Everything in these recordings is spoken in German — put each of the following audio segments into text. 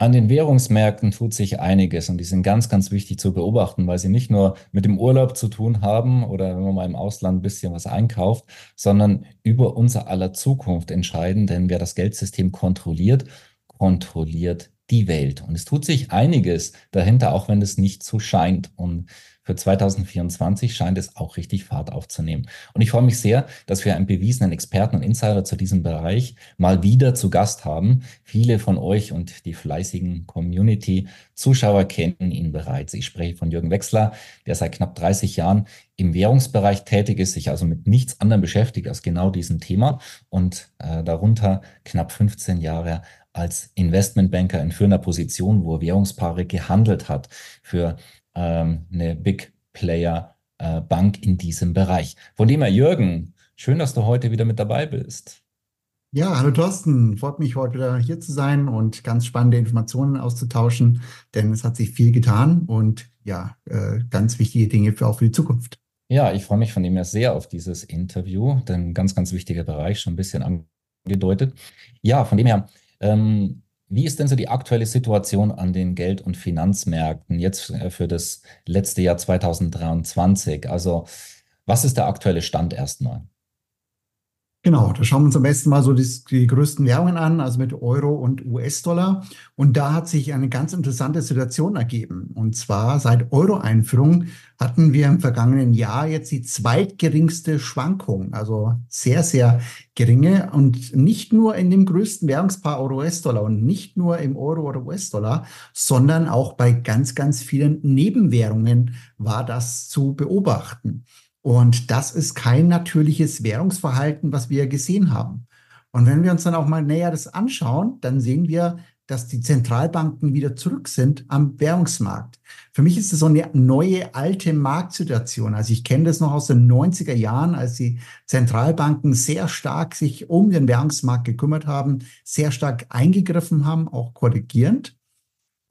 An den Währungsmärkten tut sich einiges und die sind ganz, ganz wichtig zu beobachten, weil sie nicht nur mit dem Urlaub zu tun haben oder wenn man mal im Ausland ein bisschen was einkauft, sondern über unser aller Zukunft entscheiden, denn wer das Geldsystem kontrolliert, kontrolliert die Welt. Und es tut sich einiges dahinter, auch wenn es nicht so scheint. Und für 2024 scheint es auch richtig Fahrt aufzunehmen. Und ich freue mich sehr, dass wir einen bewiesenen Experten und Insider zu diesem Bereich mal wieder zu Gast haben. Viele von euch und die fleißigen Community-Zuschauer kennen ihn bereits. Ich spreche von Jürgen Wechsler, der seit knapp 30 Jahren im Währungsbereich tätig ist, sich also mit nichts anderem beschäftigt als genau diesem Thema und äh, darunter knapp 15 Jahre als Investmentbanker in führender Position, wo er Währungspaare gehandelt hat für ähm, eine Big Player äh, Bank in diesem Bereich. Von dem her, Jürgen, schön, dass du heute wieder mit dabei bist. Ja, hallo Thorsten, freut mich heute wieder hier zu sein und ganz spannende Informationen auszutauschen, denn es hat sich viel getan und ja, äh, ganz wichtige Dinge für auch für die Zukunft. Ja, ich freue mich von dem her sehr auf dieses Interview, denn ganz, ganz wichtiger Bereich, schon ein bisschen angedeutet. Ja, von dem her, ähm, wie ist denn so die aktuelle Situation an den Geld- und Finanzmärkten jetzt äh, für das letzte Jahr 2023? Also was ist der aktuelle Stand erstmal? Genau, da schauen wir uns am besten mal so die, die größten Währungen an, also mit Euro und US-Dollar. Und da hat sich eine ganz interessante Situation ergeben. Und zwar seit Euro-Einführung hatten wir im vergangenen Jahr jetzt die zweitgeringste Schwankung, also sehr, sehr geringe. Und nicht nur in dem größten Währungspaar Euro-US-Dollar und nicht nur im Euro oder US-Dollar, sondern auch bei ganz, ganz vielen Nebenwährungen war das zu beobachten. Und das ist kein natürliches Währungsverhalten, was wir gesehen haben. Und wenn wir uns dann auch mal näher das anschauen, dann sehen wir, dass die Zentralbanken wieder zurück sind am Währungsmarkt. Für mich ist das so eine neue, alte Marktsituation. Also ich kenne das noch aus den 90er Jahren, als die Zentralbanken sehr stark sich um den Währungsmarkt gekümmert haben, sehr stark eingegriffen haben, auch korrigierend.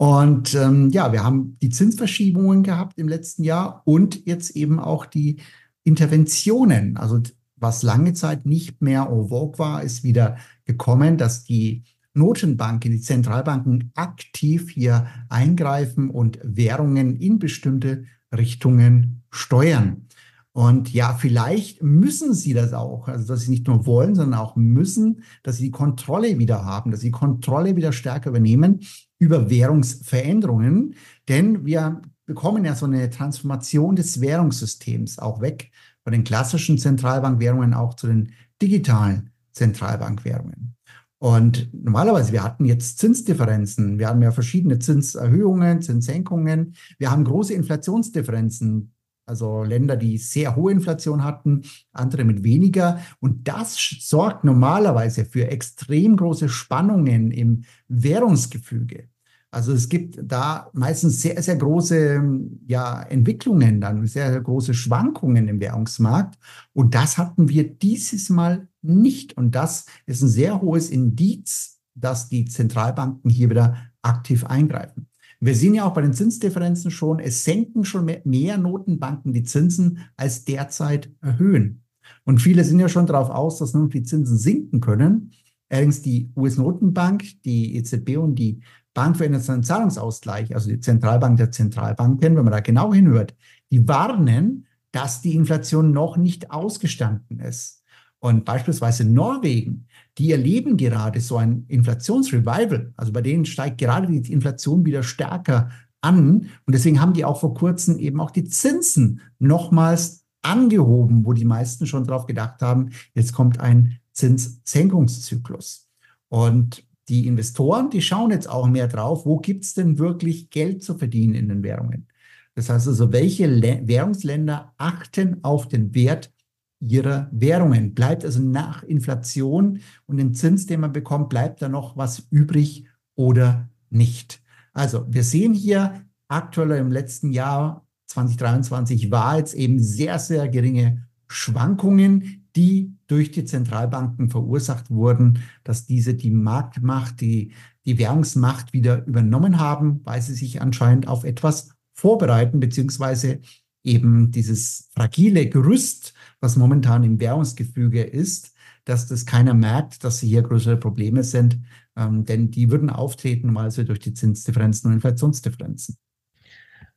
Und ähm, ja, wir haben die Zinsverschiebungen gehabt im letzten Jahr und jetzt eben auch die Interventionen. Also was lange Zeit nicht mehr en vogue war, ist wieder gekommen, dass die Notenbanken, die Zentralbanken aktiv hier eingreifen und Währungen in bestimmte Richtungen steuern. Und ja, vielleicht müssen sie das auch, also dass sie nicht nur wollen, sondern auch müssen, dass sie die Kontrolle wieder haben, dass sie die Kontrolle wieder stärker übernehmen über Währungsveränderungen. Denn wir bekommen ja so eine Transformation des Währungssystems auch weg. Von den klassischen Zentralbankwährungen auch zu den digitalen Zentralbankwährungen. Und normalerweise, wir hatten jetzt Zinsdifferenzen, wir haben ja verschiedene Zinserhöhungen, Zinssenkungen, wir haben große Inflationsdifferenzen, also Länder, die sehr hohe Inflation hatten, andere mit weniger. Und das sorgt normalerweise für extrem große Spannungen im Währungsgefüge. Also es gibt da meistens sehr, sehr große ja, Entwicklungen, dann sehr, sehr große Schwankungen im Währungsmarkt. Und das hatten wir dieses Mal nicht. Und das ist ein sehr hohes Indiz, dass die Zentralbanken hier wieder aktiv eingreifen. Wir sehen ja auch bei den Zinsdifferenzen schon, es senken schon mehr, Notenbanken die Zinsen als derzeit erhöhen. Und viele sind ja schon darauf aus, dass nun die Zinsen sinken können. Allerdings die US-Notenbank, die EZB und die Bank für internationalen Zahlungsausgleich, also die Zentralbank der Zentralbanken, wenn man da genau hinhört, die warnen, dass die Inflation noch nicht ausgestanden ist. Und beispielsweise Norwegen, die erleben gerade so ein Inflationsrevival. Also bei denen steigt gerade die Inflation wieder stärker an. Und deswegen haben die auch vor kurzem eben auch die Zinsen nochmals angehoben, wo die meisten schon darauf gedacht haben, jetzt kommt ein Zinssenkungszyklus. Und die Investoren, die schauen jetzt auch mehr drauf, wo gibt es denn wirklich Geld zu verdienen in den Währungen. Das heißt also, welche Le Währungsländer achten auf den Wert ihrer Währungen? Bleibt also nach Inflation und dem Zins, den man bekommt, bleibt da noch was übrig oder nicht? Also wir sehen hier aktuell im letzten Jahr 2023 war jetzt eben sehr, sehr geringe Schwankungen, die durch die Zentralbanken verursacht wurden, dass diese die Marktmacht, die, die Währungsmacht wieder übernommen haben, weil sie sich anscheinend auf etwas vorbereiten, beziehungsweise eben dieses fragile Gerüst, was momentan im Währungsgefüge ist, dass das keiner merkt, dass hier größere Probleme sind, ähm, denn die würden auftreten, mal so durch die Zinsdifferenzen und Inflationsdifferenzen.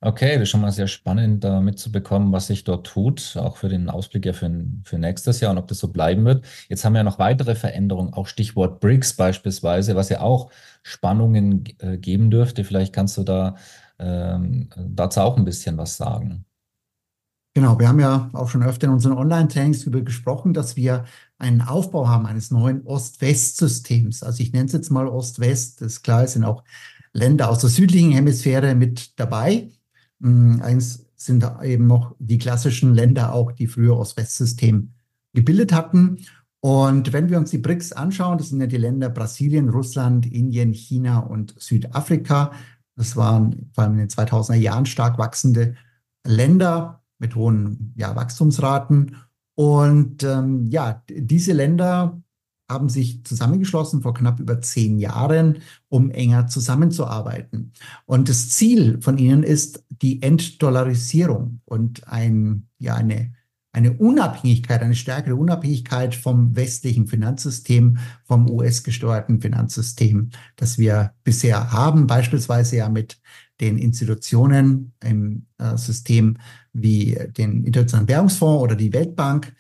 Okay, das ist schon mal sehr spannend, da mitzubekommen, was sich dort tut, auch für den Ausblick ja für, für nächstes Jahr und ob das so bleiben wird. Jetzt haben wir ja noch weitere Veränderungen, auch Stichwort BRICS beispielsweise, was ja auch Spannungen äh, geben dürfte. Vielleicht kannst du da ähm, dazu auch ein bisschen was sagen. Genau, wir haben ja auch schon öfter in unseren Online-Trainings darüber gesprochen, dass wir einen Aufbau haben eines neuen Ost-West-Systems. Also ich nenne es jetzt mal Ost-West. Das ist klar, es sind auch Länder aus der südlichen Hemisphäre mit dabei. Mm, eins sind eben noch die klassischen Länder auch, die früher Ost-West-System gebildet hatten. Und wenn wir uns die BRICS anschauen, das sind ja die Länder Brasilien, Russland, Indien, China und Südafrika. Das waren vor allem in den 2000er Jahren stark wachsende Länder mit hohen ja, Wachstumsraten. Und ähm, ja, diese Länder haben sich zusammengeschlossen vor knapp über zehn Jahren, um enger zusammenzuarbeiten. Und das Ziel von ihnen ist die Entdollarisierung und ein, ja, eine, eine Unabhängigkeit, eine stärkere Unabhängigkeit vom westlichen Finanzsystem, vom US-gesteuerten Finanzsystem, das wir bisher haben, beispielsweise ja mit den Institutionen im äh, System wie den Internationalen Währungsfonds oder die Weltbank,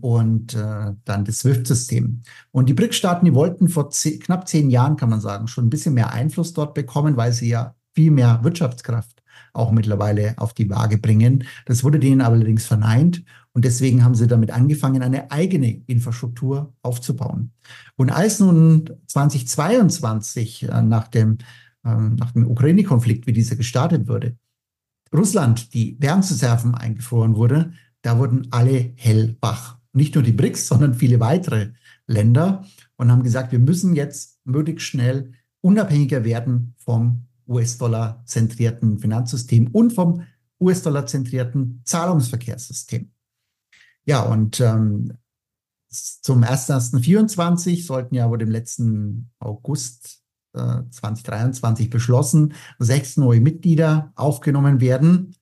und äh, dann das SWIFT-System. Und die BRICS-Staaten, die wollten vor zehn, knapp zehn Jahren, kann man sagen, schon ein bisschen mehr Einfluss dort bekommen, weil sie ja viel mehr Wirtschaftskraft auch mittlerweile auf die Waage bringen. Das wurde denen allerdings verneint und deswegen haben sie damit angefangen, eine eigene Infrastruktur aufzubauen. Und als nun 2022 äh, nach dem, äh, nach dem Ukraine-Konflikt, wie dieser gestartet wurde, Russland die Währungsreserven eingefroren wurde, da wurden alle hellwach. Nicht nur die BRICS, sondern viele weitere Länder und haben gesagt, wir müssen jetzt möglichst schnell unabhängiger werden vom US-Dollar-zentrierten Finanzsystem und vom US-Dollar-zentrierten Zahlungsverkehrssystem. Ja, und ähm, zum 1.1.24 sollten ja wurde im letzten August 2023 beschlossen, sechs neue Mitglieder aufgenommen werden.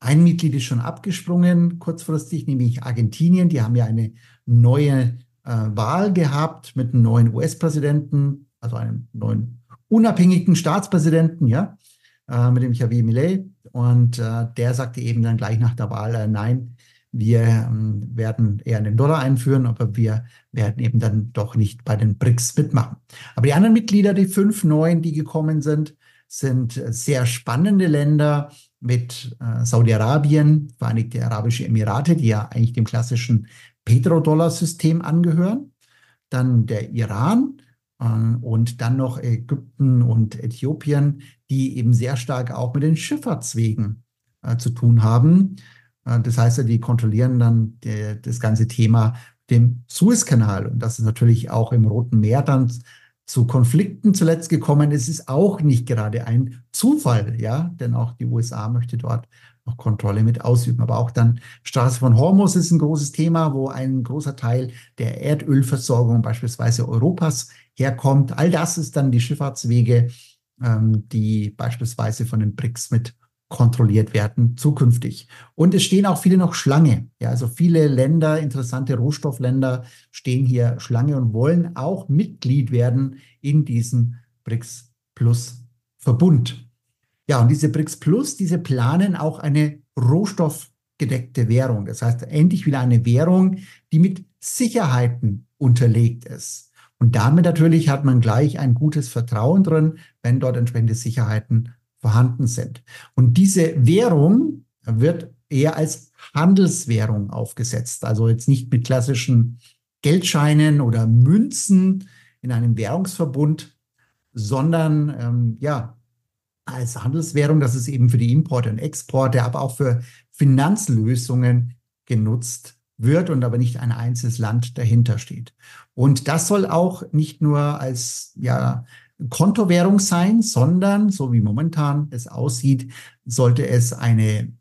Ein Mitglied ist schon abgesprungen, kurzfristig, nämlich Argentinien. Die haben ja eine neue äh, Wahl gehabt mit einem neuen US-Präsidenten, also einem neuen unabhängigen Staatspräsidenten, ja, äh, mit dem Javier Millet. Und äh, der sagte eben dann gleich nach der Wahl, äh, nein, wir ähm, werden eher einen Dollar einführen, aber wir werden eben dann doch nicht bei den BRICS mitmachen. Aber die anderen Mitglieder, die fünf neuen, die gekommen sind, sind sehr spannende Länder mit äh, Saudi-Arabien, Vereinigte Arabische Emirate, die ja eigentlich dem klassischen Petrodollar-System angehören, dann der Iran äh, und dann noch Ägypten und Äthiopien, die eben sehr stark auch mit den Schifffahrtswegen äh, zu tun haben. Äh, das heißt, die kontrollieren dann die, das ganze Thema dem Suezkanal. Und das ist natürlich auch im Roten Meer dann zu Konflikten zuletzt gekommen ist, ist auch nicht gerade ein Zufall, ja, denn auch die USA möchte dort noch Kontrolle mit ausüben. Aber auch dann Straße von Hormuz ist ein großes Thema, wo ein großer Teil der Erdölversorgung beispielsweise Europas herkommt. All das ist dann die Schifffahrtswege, ähm, die beispielsweise von den BRICS mit kontrolliert werden zukünftig. Und es stehen auch viele noch Schlange. Ja, also viele Länder, interessante Rohstoffländer stehen hier Schlange und wollen auch Mitglied werden in diesem BRICS Plus Verbund. Ja, und diese BRICS Plus, diese planen auch eine rohstoffgedeckte Währung. Das heißt, endlich wieder eine Währung, die mit Sicherheiten unterlegt ist. Und damit natürlich hat man gleich ein gutes Vertrauen drin, wenn dort entsprechende Sicherheiten vorhanden sind. Und diese Währung wird eher als Handelswährung aufgesetzt, also jetzt nicht mit klassischen Geldscheinen oder Münzen in einem Währungsverbund, sondern ähm, ja als Handelswährung, das ist eben für die Importe und Exporte, aber auch für Finanzlösungen genutzt wird und aber nicht ein einzelnes Land dahinter steht. Und das soll auch nicht nur als ja Kontowährung sein, sondern, so wie momentan es aussieht, sollte es eine,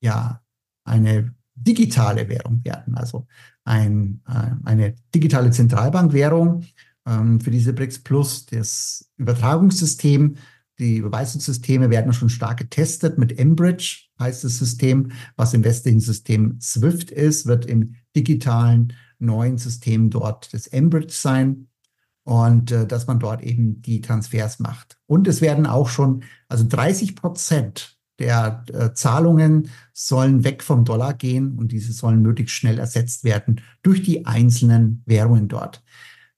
ja, eine digitale Währung werden, also ein, äh, eine digitale Zentralbankwährung ähm, für diese BRICS Plus. Das Übertragungssystem, die Überweisungssysteme werden schon stark getestet mit Enbridge, heißt das System, was im westlichen System SWIFT ist, wird im digitalen neuen System dort das Enbridge sein und äh, dass man dort eben die Transfers macht. Und es werden auch schon, also 30 Prozent der äh, Zahlungen sollen weg vom Dollar gehen und diese sollen möglichst schnell ersetzt werden durch die einzelnen Währungen dort.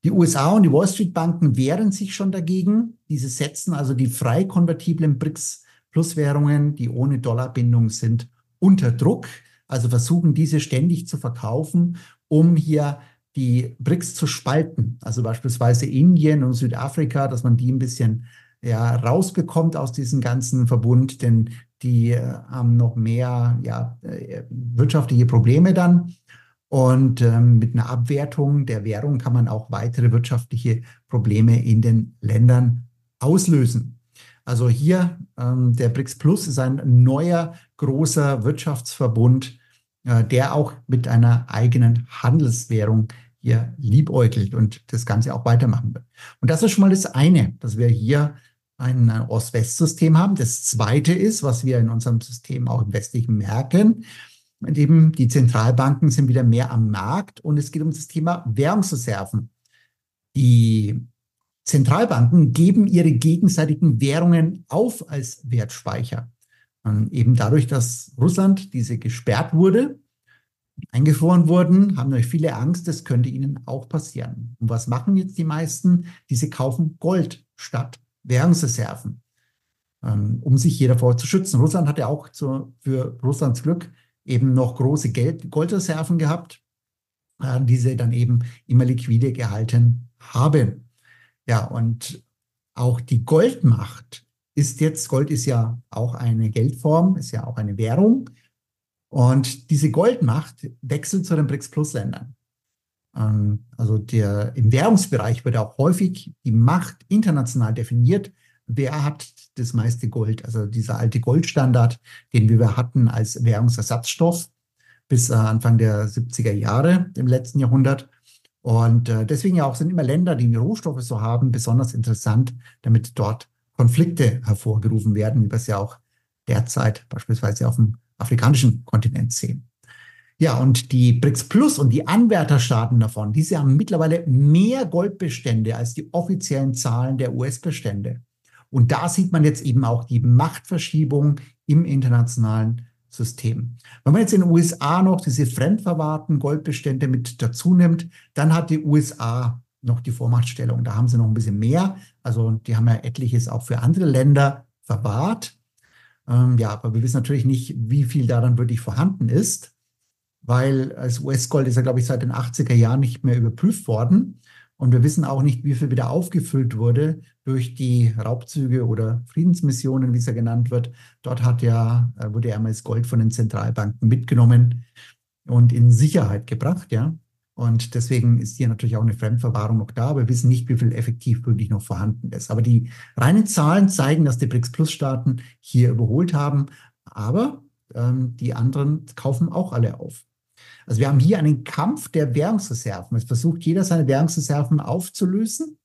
Die USA und die Wall Street Banken wehren sich schon dagegen. Diese setzen also die frei konvertiblen BRICS Plus Währungen, die ohne Dollarbindung sind, unter Druck. Also versuchen diese ständig zu verkaufen, um hier die BRICS zu spalten. Also beispielsweise Indien und Südafrika, dass man die ein bisschen ja, rausbekommt aus diesem ganzen Verbund, denn die äh, haben noch mehr ja, äh, wirtschaftliche Probleme dann. Und ähm, mit einer Abwertung der Währung kann man auch weitere wirtschaftliche Probleme in den Ländern auslösen. Also hier ähm, der BRICS Plus ist ein neuer großer Wirtschaftsverbund, der auch mit einer eigenen Handelswährung hier liebäugelt und das Ganze auch weitermachen wird. Und das ist schon mal das eine, dass wir hier ein Ost-West-System haben. Das zweite ist, was wir in unserem System auch im westlichen merken, eben die Zentralbanken sind wieder mehr am Markt und es geht um das Thema Währungsreserven. Die Zentralbanken geben ihre gegenseitigen Währungen auf als Wertspeicher. Und eben dadurch, dass Russland diese gesperrt wurde, eingefroren wurden, haben natürlich viele Angst, das könnte ihnen auch passieren. Und was machen jetzt die meisten? Diese kaufen Gold statt Währungsreserven, ähm, um sich hier davor zu schützen. Russland hat ja auch zu, für Russlands Glück eben noch große Geld, Goldreserven gehabt, äh, die sie dann eben immer liquide gehalten haben. Ja, und auch die Goldmacht ist jetzt, Gold ist ja auch eine Geldform, ist ja auch eine Währung. Und diese Goldmacht wechselt zu den BRICS-Plus-Ländern. Ähm, also der, im Währungsbereich wird auch häufig die Macht international definiert. Wer hat das meiste Gold? Also dieser alte Goldstandard, den wir hatten als Währungsersatzstoff bis äh, Anfang der 70er Jahre im letzten Jahrhundert. Und äh, deswegen ja auch sind immer Länder, die Rohstoffe so haben, besonders interessant, damit dort Konflikte hervorgerufen werden, wie wir es ja auch derzeit beispielsweise auf dem afrikanischen Kontinent sehen. Ja, und die BRICS Plus und die Anwärterstaaten davon, diese haben mittlerweile mehr Goldbestände als die offiziellen Zahlen der US-Bestände. Und da sieht man jetzt eben auch die Machtverschiebung im internationalen System. Wenn man jetzt in den USA noch diese fremdverwahrten Goldbestände mit dazu nimmt, dann hat die USA noch die Vormachtstellung. Da haben sie noch ein bisschen mehr. Also die haben ja etliches auch für andere Länder verwahrt. Ähm, ja, aber wir wissen natürlich nicht, wie viel da dann wirklich vorhanden ist weil als US-Gold ist ja, glaube ich, seit den 80er Jahren nicht mehr überprüft worden. Und wir wissen auch nicht, wie viel wieder aufgefüllt wurde durch die Raubzüge oder Friedensmissionen, wie es ja genannt wird. Dort hat ja, äh, wurde ja einmal das Gold von den Zentralbanken mitgenommen und in Sicherheit gebracht, ja. Und deswegen ist hier natürlich auch eine Fremdverwahrung noch da. Wir wissen nicht, wie viel effektiv wirklich noch vorhanden ist. Aber die reinen Zahlen zeigen, dass die BRICS-Plus-Staaten hier überholt haben. Aber ähm, die anderen kaufen auch alle auf. Also wir haben hier einen Kampf der Währungsreserven. Es versucht jeder seine Währungsreserven aufzulösen.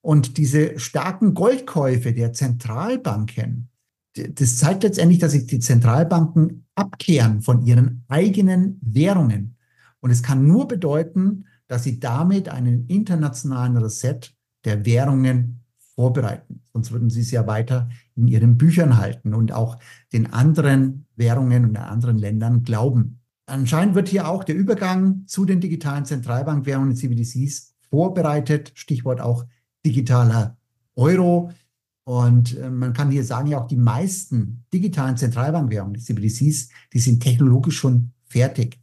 Und diese starken Goldkäufe der Zentralbanken, das zeigt letztendlich, dass sich die Zentralbanken abkehren von ihren eigenen Währungen. Und es kann nur bedeuten, dass sie damit einen internationalen Reset der Währungen vorbereiten. Sonst würden sie es ja weiter in ihren Büchern halten und auch den anderen Währungen und den anderen Ländern glauben. Anscheinend wird hier auch der Übergang zu den digitalen Zentralbankwährungen CBDCs vorbereitet. Stichwort auch digitaler Euro. Und äh, man kann hier sagen, ja auch die meisten digitalen Zentralbankwährungen, die CBDCs, die sind technologisch schon fertig.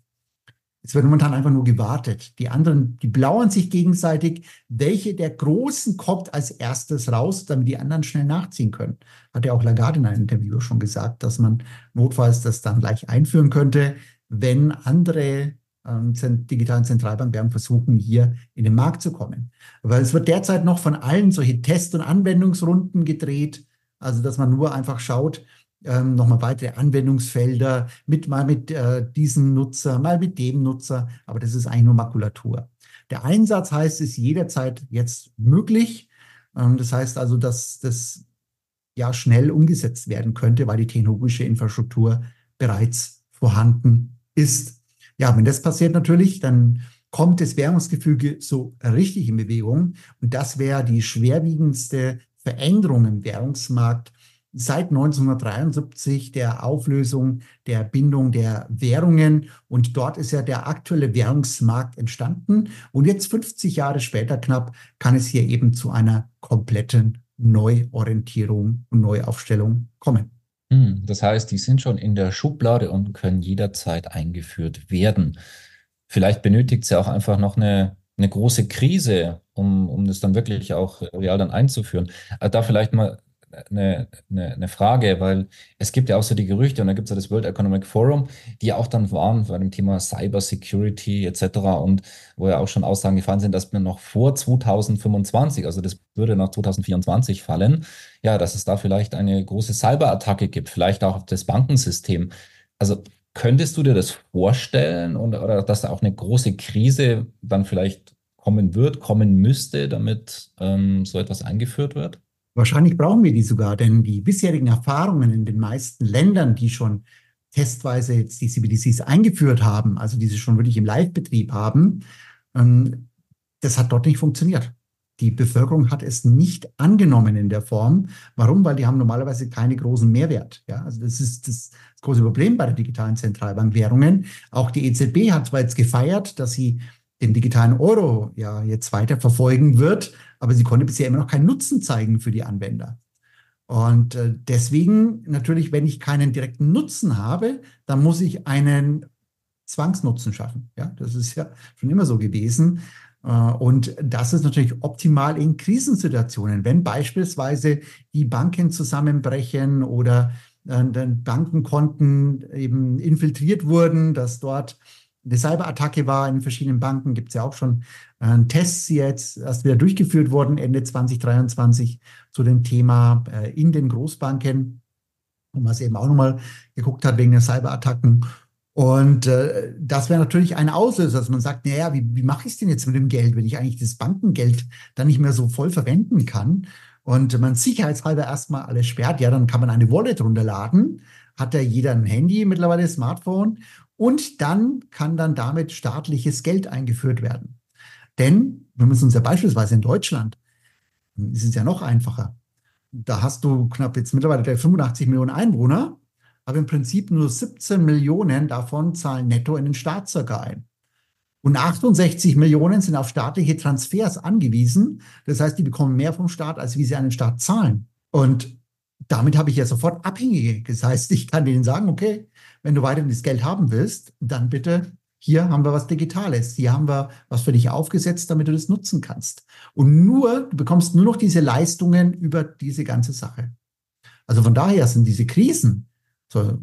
Es wird momentan einfach nur gewartet. Die anderen, die blauen sich gegenseitig. Welche der Großen kommt als erstes raus, damit die anderen schnell nachziehen können? Hat ja auch Lagarde in einem Interview schon gesagt, dass man notfalls das dann gleich einführen könnte wenn andere ähm, digitalen Zentralbankwährungen versuchen, hier in den Markt zu kommen. Weil es wird derzeit noch von allen solche Test- und Anwendungsrunden gedreht, also dass man nur einfach schaut, ähm, nochmal weitere Anwendungsfelder mit mal mit äh, diesem Nutzer, mal mit dem Nutzer, aber das ist eigentlich nur Makulatur. Der Einsatz heißt, ist jederzeit jetzt möglich. Ähm, das heißt also, dass das ja schnell umgesetzt werden könnte, weil die technologische Infrastruktur bereits vorhanden ist. Ja, wenn das passiert natürlich, dann kommt das Währungsgefüge so richtig in Bewegung. Und das wäre die schwerwiegendste Veränderung im Währungsmarkt seit 1973 der Auflösung der Bindung der Währungen. Und dort ist ja der aktuelle Währungsmarkt entstanden. Und jetzt 50 Jahre später knapp kann es hier eben zu einer kompletten Neuorientierung und Neuaufstellung kommen. Hm, das heißt, die sind schon in der Schublade und können jederzeit eingeführt werden. Vielleicht benötigt es ja auch einfach noch eine, eine große Krise, um, um das dann wirklich auch real dann einzuführen. Äh, da vielleicht mal eine, eine, eine Frage, weil es gibt ja auch so die Gerüchte und da gibt es ja das World Economic Forum, die auch dann waren bei dem Thema Cyber Security etc. und wo ja auch schon Aussagen gefallen sind, dass wir noch vor 2025, also das würde nach 2024 fallen, ja, dass es da vielleicht eine große Cyberattacke gibt, vielleicht auch auf das Bankensystem. Also könntest du dir das vorstellen und, oder dass da auch eine große Krise dann vielleicht kommen wird, kommen müsste, damit ähm, so etwas eingeführt wird? Wahrscheinlich brauchen wir die sogar, denn die bisherigen Erfahrungen in den meisten Ländern, die schon testweise jetzt die CBDCs eingeführt haben, also die sie schon wirklich im Live-Betrieb haben, ähm, das hat dort nicht funktioniert. Die Bevölkerung hat es nicht angenommen in der Form. Warum? Weil die haben normalerweise keine großen Mehrwert. Ja, also das ist das, das große Problem bei der digitalen Zentralbankwährungen. Auch die EZB hat zwar jetzt gefeiert, dass sie den digitalen Euro ja jetzt weiter verfolgen wird, aber sie konnte bisher immer noch keinen Nutzen zeigen für die Anwender. Und äh, deswegen natürlich, wenn ich keinen direkten Nutzen habe, dann muss ich einen Zwangsnutzen schaffen. Ja, das ist ja schon immer so gewesen. Äh, und das ist natürlich optimal in Krisensituationen, wenn beispielsweise die Banken zusammenbrechen oder äh, Bankenkonten eben infiltriert wurden, dass dort eine Cyberattacke war in verschiedenen Banken, gibt es ja auch schon äh, Tests, die jetzt erst wieder durchgeführt wurden, Ende 2023 zu dem Thema äh, in den Großbanken, wo man es eben auch nochmal geguckt hat wegen der Cyberattacken. Und äh, das wäre natürlich ein Auslöser, dass man sagt, naja, wie, wie mache ich es denn jetzt mit dem Geld, wenn ich eigentlich das Bankengeld dann nicht mehr so voll verwenden kann? Und man sicherheitshalber erstmal alles sperrt, ja, dann kann man eine Wallet runterladen, hat ja jeder ein Handy, mittlerweile Smartphone und dann kann dann damit staatliches Geld eingeführt werden. Denn wir müssen uns ja beispielsweise in Deutschland, ist es ja noch einfacher. Da hast du knapp jetzt mittlerweile 85 Millionen Einwohner, aber im Prinzip nur 17 Millionen davon zahlen netto in den Staat circa ein. Und 68 Millionen sind auf staatliche Transfers angewiesen. Das heißt, die bekommen mehr vom Staat, als wie sie an den Staat zahlen. Und damit habe ich ja sofort Abhängige. Das heißt, ich kann denen sagen, okay, wenn du weiterhin das Geld haben willst, dann bitte, hier haben wir was Digitales. Hier haben wir was für dich aufgesetzt, damit du das nutzen kannst. Und nur, du bekommst nur noch diese Leistungen über diese ganze Sache. Also von daher sind diese Krisen, so,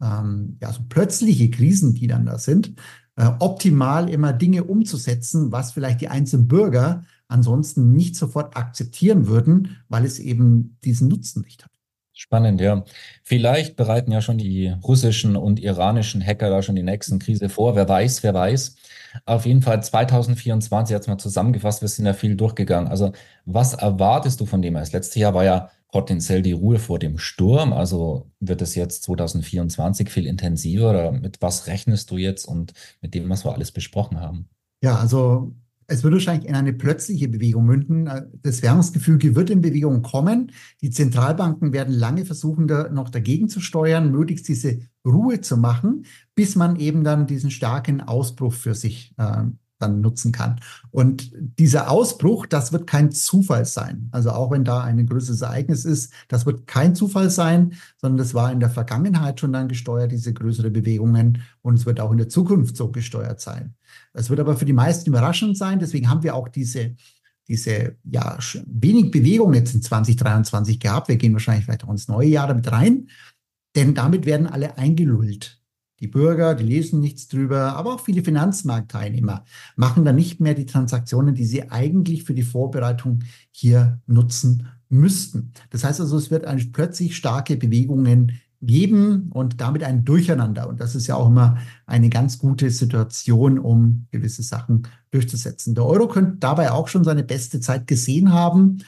ähm, ja, so plötzliche Krisen, die dann da sind, äh, optimal immer Dinge umzusetzen, was vielleicht die einzelnen Bürger ansonsten nicht sofort akzeptieren würden, weil es eben diesen Nutzen nicht hat. Spannend, ja. Vielleicht bereiten ja schon die russischen und iranischen Hacker da schon die nächsten Krise vor. Wer weiß, wer weiß. Auf jeden Fall 2024 jetzt mal zusammengefasst, wir sind ja viel durchgegangen. Also was erwartest du von dem? Das letzte Jahr war ja potenziell die Ruhe vor dem Sturm. Also wird es jetzt 2024 viel intensiver oder mit was rechnest du jetzt und mit dem, was wir alles besprochen haben? Ja, also es wird wahrscheinlich in eine plötzliche Bewegung münden. Das Währungsgefüge wird in Bewegung kommen. Die Zentralbanken werden lange versuchen, da noch dagegen zu steuern, möglichst diese Ruhe zu machen, bis man eben dann diesen starken Ausbruch für sich äh, dann nutzen kann. Und dieser Ausbruch, das wird kein Zufall sein. Also auch wenn da ein größeres Ereignis ist, das wird kein Zufall sein, sondern das war in der Vergangenheit schon dann gesteuert, diese größere Bewegungen. Und es wird auch in der Zukunft so gesteuert sein. Es wird aber für die meisten überraschend sein. Deswegen haben wir auch diese, diese, ja, wenig Bewegung jetzt in 2023 gehabt. Wir gehen wahrscheinlich vielleicht auch ins neue Jahr damit rein. Denn damit werden alle eingelullt. Die Bürger, die lesen nichts drüber, aber auch viele Finanzmarktteilnehmer machen dann nicht mehr die Transaktionen, die sie eigentlich für die Vorbereitung hier nutzen müssten. Das heißt also, es wird plötzlich starke Bewegungen geben und damit ein Durcheinander. Und das ist ja auch immer eine ganz gute Situation, um gewisse Sachen durchzusetzen. Der Euro könnte dabei auch schon seine beste Zeit gesehen haben,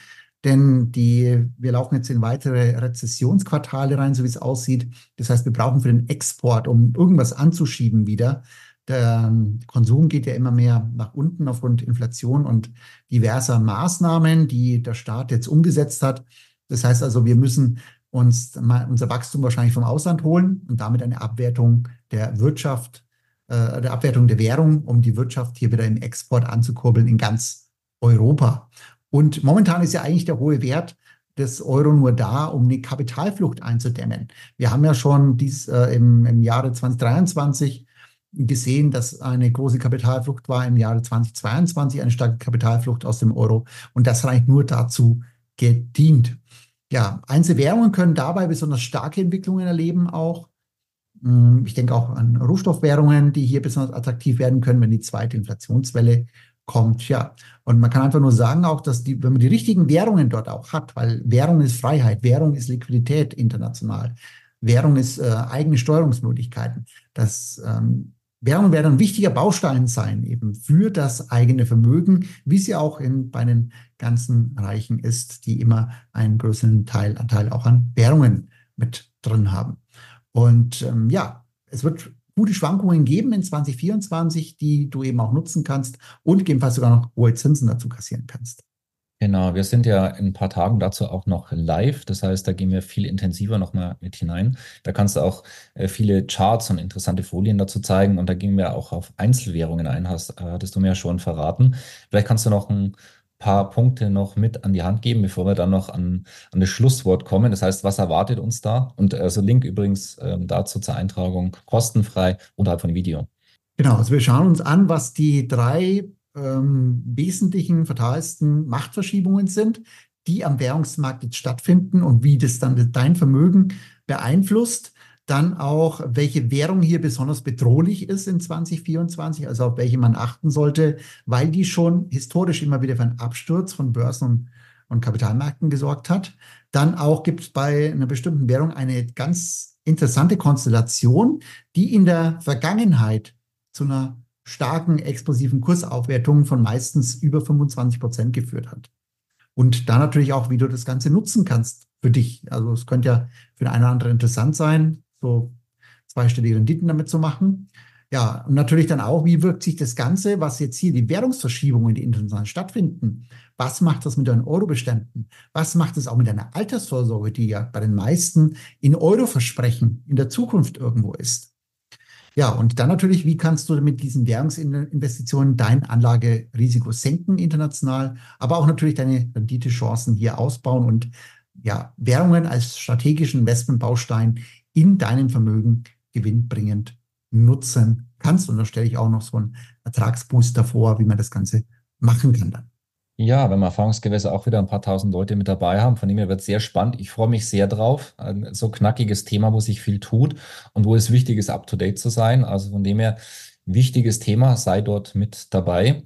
denn die, wir laufen jetzt in weitere Rezessionsquartale rein, so wie es aussieht. Das heißt, wir brauchen für den Export, um irgendwas anzuschieben wieder. Der Konsum geht ja immer mehr nach unten aufgrund Inflation und diverser Maßnahmen, die der Staat jetzt umgesetzt hat. Das heißt also, wir müssen uns unser Wachstum wahrscheinlich vom Ausland holen und damit eine Abwertung der Wirtschaft, äh, der Abwertung der Währung, um die Wirtschaft hier wieder im Export anzukurbeln in ganz Europa. Und momentan ist ja eigentlich der hohe Wert des Euro nur da, um eine Kapitalflucht einzudämmen. Wir haben ja schon dies äh, im, im Jahre 2023 gesehen, dass eine große Kapitalflucht war im Jahre 2022, eine starke Kapitalflucht aus dem Euro. Und das eigentlich nur dazu gedient. Ja, Einzelwährungen können dabei besonders starke Entwicklungen erleben auch. Hm, ich denke auch an Rohstoffwährungen, die hier besonders attraktiv werden können, wenn die zweite Inflationswelle kommt. Ja, und man kann einfach nur sagen auch, dass die, wenn man die richtigen Währungen dort auch hat, weil Währung ist Freiheit, Währung ist Liquidität international, Währung ist äh, eigene Steuerungsmöglichkeiten. Das ähm, Währung werden ein wichtiger Baustein sein eben für das eigene Vermögen, wie sie auch in, bei den ganzen Reichen ist, die immer einen größeren Teil, Anteil auch an Währungen mit drin haben. Und ähm, ja, es wird gute Schwankungen geben in 2024, die du eben auch nutzen kannst und gegebenenfalls sogar noch hohe Zinsen dazu kassieren kannst. Genau, wir sind ja in ein paar Tagen dazu auch noch live. Das heißt, da gehen wir viel intensiver nochmal mit hinein. Da kannst du auch äh, viele Charts und interessante Folien dazu zeigen. Und da gehen wir auch auf Einzelwährungen ein, hast, äh, hattest du mir ja schon verraten. Vielleicht kannst du noch ein paar Punkte noch mit an die Hand geben, bevor wir dann noch an, an das Schlusswort kommen. Das heißt, was erwartet uns da? Und äh, so Link übrigens ähm, dazu zur Eintragung kostenfrei unterhalb von dem Video. Genau, also wir schauen uns an, was die drei ähm, wesentlichen, fatalsten Machtverschiebungen sind, die am Währungsmarkt jetzt stattfinden und wie das dann dein Vermögen beeinflusst. Dann auch, welche Währung hier besonders bedrohlich ist in 2024, also auf welche man achten sollte, weil die schon historisch immer wieder für einen Absturz von Börsen und, und Kapitalmärkten gesorgt hat. Dann auch gibt es bei einer bestimmten Währung eine ganz interessante Konstellation, die in der Vergangenheit zu einer starken explosiven Kursaufwertungen von meistens über 25 Prozent geführt hat. Und da natürlich auch, wie du das Ganze nutzen kannst für dich. Also es könnte ja für den einen oder anderen interessant sein, so zweistellige Renditen damit zu machen. Ja, und natürlich dann auch, wie wirkt sich das Ganze, was jetzt hier die Währungsverschiebungen, die international stattfinden, was macht das mit deinen Eurobeständen? Was macht es auch mit deiner Altersvorsorge, die ja bei den meisten in Euro versprechen, in der Zukunft irgendwo ist? Ja, und dann natürlich, wie kannst du mit diesen Währungsinvestitionen dein Anlagerisiko senken international, aber auch natürlich deine Renditechancen hier ausbauen und ja, Währungen als strategischen Investmentbaustein in deinem Vermögen gewinnbringend nutzen kannst. Und da stelle ich auch noch so einen Ertragsbooster vor, wie man das Ganze machen kann dann. Ja, wenn wir erfahrungsgemäß auch wieder ein paar tausend Leute mit dabei haben, von dem her wird es sehr spannend. Ich freue mich sehr drauf. Ein so knackiges Thema, wo sich viel tut und wo es wichtig ist, up to date zu sein. Also von dem her, wichtiges Thema, sei dort mit dabei.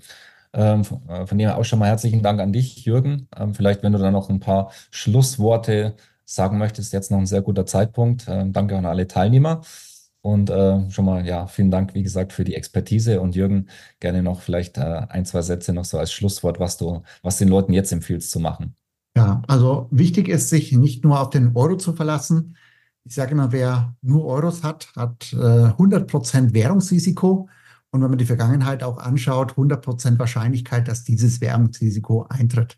Ähm, äh, von dem her auch schon mal herzlichen Dank an dich, Jürgen. Ähm, vielleicht, wenn du da noch ein paar Schlussworte sagen möchtest, jetzt noch ein sehr guter Zeitpunkt. Ähm, danke an alle Teilnehmer. Und äh, schon mal, ja, vielen Dank, wie gesagt, für die Expertise. Und Jürgen, gerne noch vielleicht äh, ein, zwei Sätze noch so als Schlusswort, was du, was den Leuten jetzt empfiehlst zu machen. Ja, also wichtig ist, sich nicht nur auf den Euro zu verlassen. Ich sage immer, wer nur Euros hat, hat äh, 100% Währungsrisiko. Und wenn man die Vergangenheit auch anschaut, 100% Wahrscheinlichkeit, dass dieses Währungsrisiko eintritt.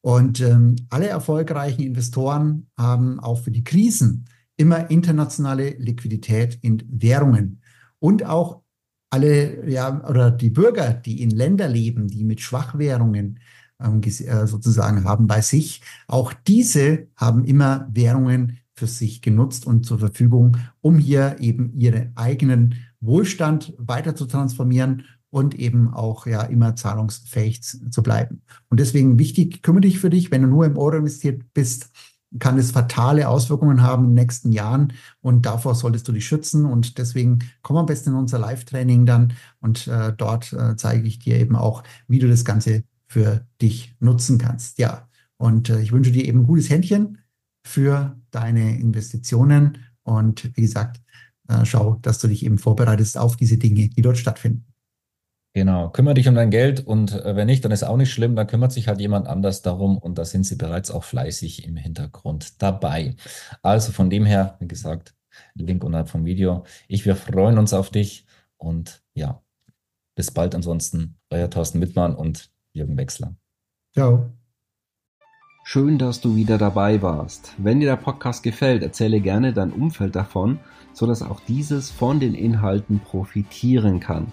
Und ähm, alle erfolgreichen Investoren haben auch für die Krisen immer internationale Liquidität in Währungen. Und auch alle, ja, oder die Bürger, die in Ländern leben, die mit Schwachwährungen ähm, äh, sozusagen haben bei sich, auch diese haben immer Währungen für sich genutzt und zur Verfügung, um hier eben ihre eigenen Wohlstand weiter zu transformieren und eben auch ja immer zahlungsfähig zu bleiben. Und deswegen wichtig, kümmere dich für dich, wenn du nur im Euro investiert bist, kann es fatale Auswirkungen haben in den nächsten Jahren und davor solltest du dich schützen und deswegen komm am besten in unser Live-Training dann und äh, dort äh, zeige ich dir eben auch, wie du das Ganze für dich nutzen kannst. Ja, und äh, ich wünsche dir eben ein gutes Händchen für deine Investitionen und wie gesagt, äh, schau, dass du dich eben vorbereitest auf diese Dinge, die dort stattfinden. Genau, kümmere dich um dein Geld und äh, wenn nicht, dann ist auch nicht schlimm, dann kümmert sich halt jemand anders darum und da sind sie bereits auch fleißig im Hintergrund dabei. Also von dem her, wie gesagt, Link unterhalb vom Video. Ich, wir freuen uns auf dich und ja, bis bald ansonsten. Euer Thorsten Wittmann und Jürgen Wechsler. Ciao. Schön, dass du wieder dabei warst. Wenn dir der Podcast gefällt, erzähle gerne dein Umfeld davon, sodass auch dieses von den Inhalten profitieren kann.